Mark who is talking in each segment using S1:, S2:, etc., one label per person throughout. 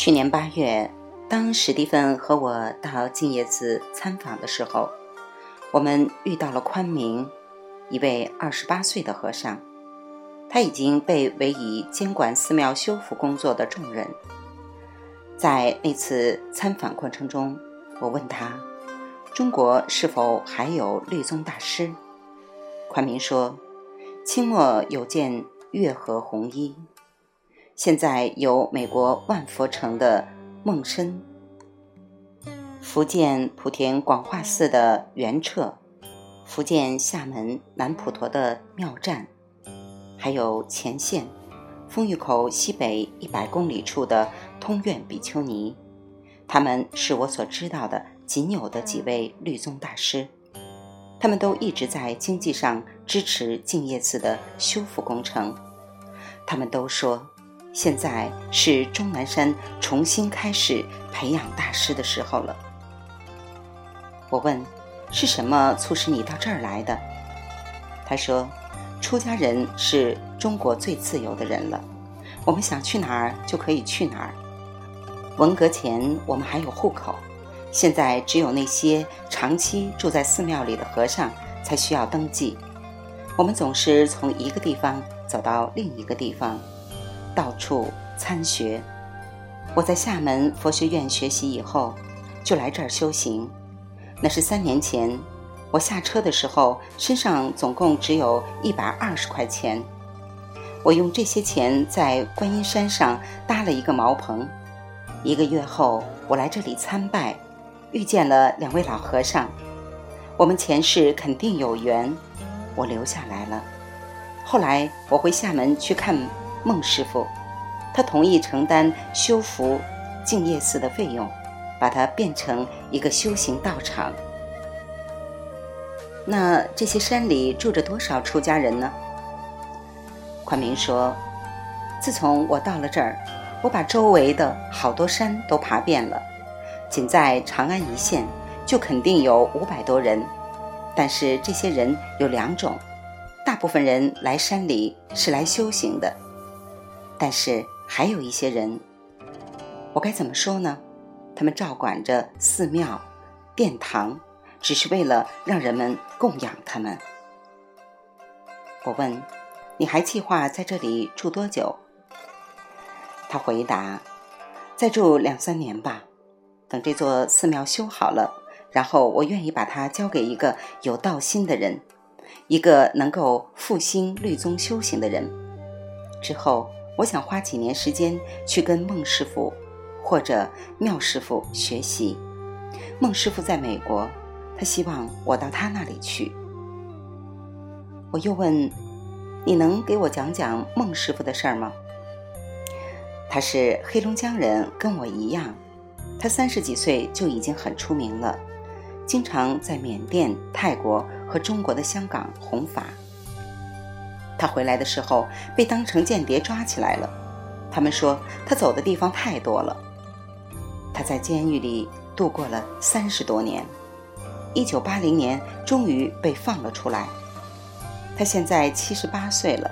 S1: 去年八月，当史蒂芬和我到净业寺参访的时候，我们遇到了宽明，一位二十八岁的和尚。他已经被委以监管寺庙修复工作的重任。在那次参访过程中，我问他：“中国是否还有律宗大师？”宽明说：“清末有件月河弘一。”现在有美国万佛城的孟深，福建莆田广化寺的元彻，福建厦门南普陀的妙湛，还有前线丰峪口西北一百公里处的通苑比丘尼，他们是我所知道的仅有的几位律宗大师，他们都一直在经济上支持净业寺的修复工程，他们都说。现在是钟南山重新开始培养大师的时候了。我问：“是什么促使你到这儿来的？”他说：“出家人是中国最自由的人了，我们想去哪儿就可以去哪儿。文革前我们还有户口，现在只有那些长期住在寺庙里的和尚才需要登记。我们总是从一个地方走到另一个地方。”到处参学。我在厦门佛学院学习以后，就来这儿修行。那是三年前，我下车的时候身上总共只有一百二十块钱。我用这些钱在观音山上搭了一个茅棚。一个月后，我来这里参拜，遇见了两位老和尚。我们前世肯定有缘，我留下来了。后来我回厦门去看。孟师傅，他同意承担修复净业寺的费用，把它变成一个修行道场。那这些山里住着多少出家人呢？宽明说：“自从我到了这儿，我把周围的好多山都爬遍了，仅在长安一线就肯定有五百多人。但是这些人有两种，大部分人来山里是来修行的。”但是还有一些人，我该怎么说呢？他们照管着寺庙、殿堂，只是为了让人们供养他们。我问：“你还计划在这里住多久？”他回答：“再住两三年吧。等这座寺庙修好了，然后我愿意把它交给一个有道心的人，一个能够复兴律宗修行的人。之后。”我想花几年时间去跟孟师傅或者妙师傅学习。孟师傅在美国，他希望我到他那里去。我又问：“你能给我讲讲孟师傅的事儿吗？”他是黑龙江人，跟我一样。他三十几岁就已经很出名了，经常在缅甸、泰国和中国的香港弘法。他回来的时候被当成间谍抓起来了，他们说他走的地方太多了。他在监狱里度过了三十多年，一九八零年终于被放了出来。他现在七十八岁了。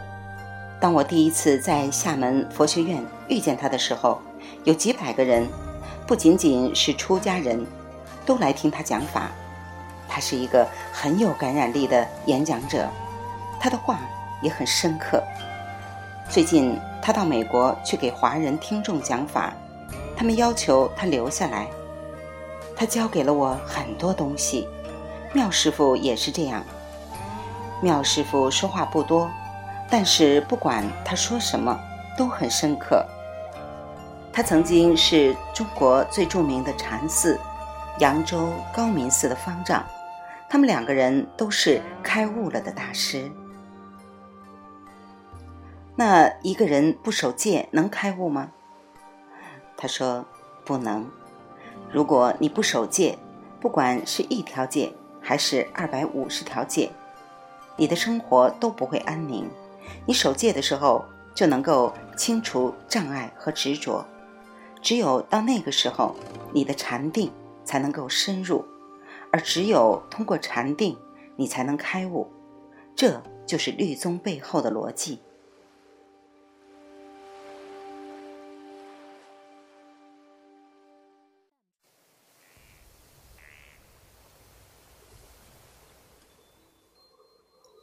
S1: 当我第一次在厦门佛学院遇见他的时候，有几百个人，不仅仅是出家人，都来听他讲法。他是一个很有感染力的演讲者，他的话。也很深刻。最近他到美国去给华人听众讲法，他们要求他留下来。他教给了我很多东西。妙师傅也是这样。妙师傅说话不多，但是不管他说什么都很深刻。他曾经是中国最著名的禅寺——扬州高明寺的方丈。他们两个人都是开悟了的大师。那一个人不守戒能开悟吗？他说不能。如果你不守戒，不管是一条戒还是二百五十条戒，你的生活都不会安宁。你守戒的时候就能够清除障碍和执着，只有到那个时候，你的禅定才能够深入，而只有通过禅定，你才能开悟。这就是律宗背后的逻辑。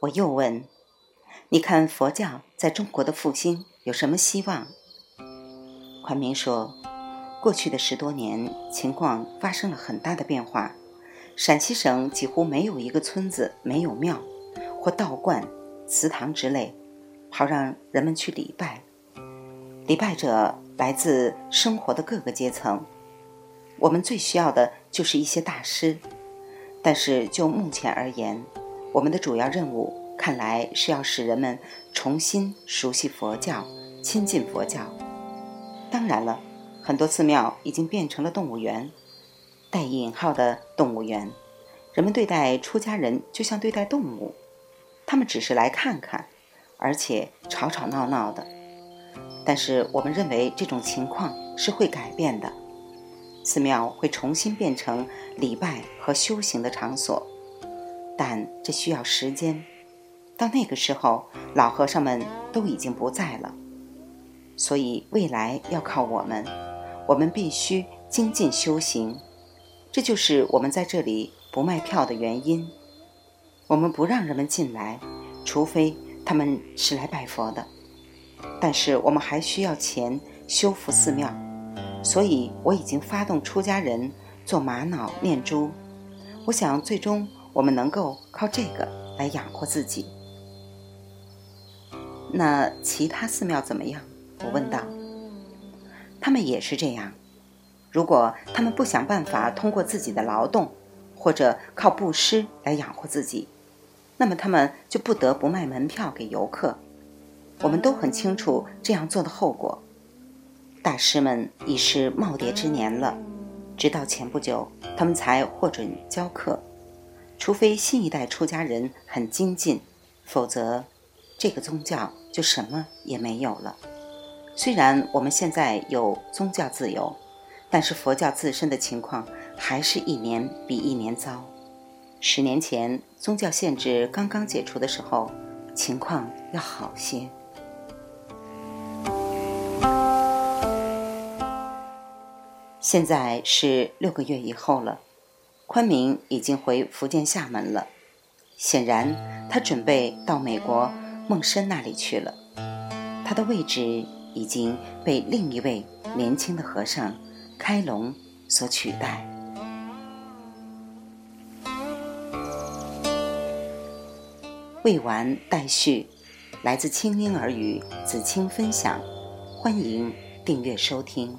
S1: 我又问：“你看佛教在中国的复兴有什么希望？”宽明说：“过去的十多年，情况发生了很大的变化。陕西省几乎没有一个村子没有庙或道观、祠堂之类，好让人们去礼拜。礼拜者来自生活的各个阶层。我们最需要的就是一些大师。但是就目前而言，我们的主要任务看来是要使人们重新熟悉佛教、亲近佛教。当然了，很多寺庙已经变成了动物园，带引号的动物园。人们对待出家人就像对待动物，他们只是来看看，而且吵吵闹闹的。但是我们认为这种情况是会改变的，寺庙会重新变成礼拜和修行的场所。但这需要时间，到那个时候，老和尚们都已经不在了，所以未来要靠我们，我们必须精进修行。这就是我们在这里不卖票的原因。我们不让人们进来，除非他们是来拜佛的。但是我们还需要钱修复寺庙，所以我已经发动出家人做玛瑙念珠。我想最终。我们能够靠这个来养活自己。那其他寺庙怎么样？我问道。他们也是这样。如果他们不想办法通过自己的劳动，或者靠布施来养活自己，那么他们就不得不卖门票给游客。我们都很清楚这样做的后果。大师们已是耄耋之年了，直到前不久，他们才获准教课。除非新一代出家人很精进，否则这个宗教就什么也没有了。虽然我们现在有宗教自由，但是佛教自身的情况还是一年比一年糟。十年前宗教限制刚刚解除的时候，情况要好些。现在是六个月以后了。宽明已经回福建厦门了，显然他准备到美国孟深那里去了。他的位置已经被另一位年轻的和尚开龙所取代。未完待续，来自清音儿语子清分享，欢迎订阅收听。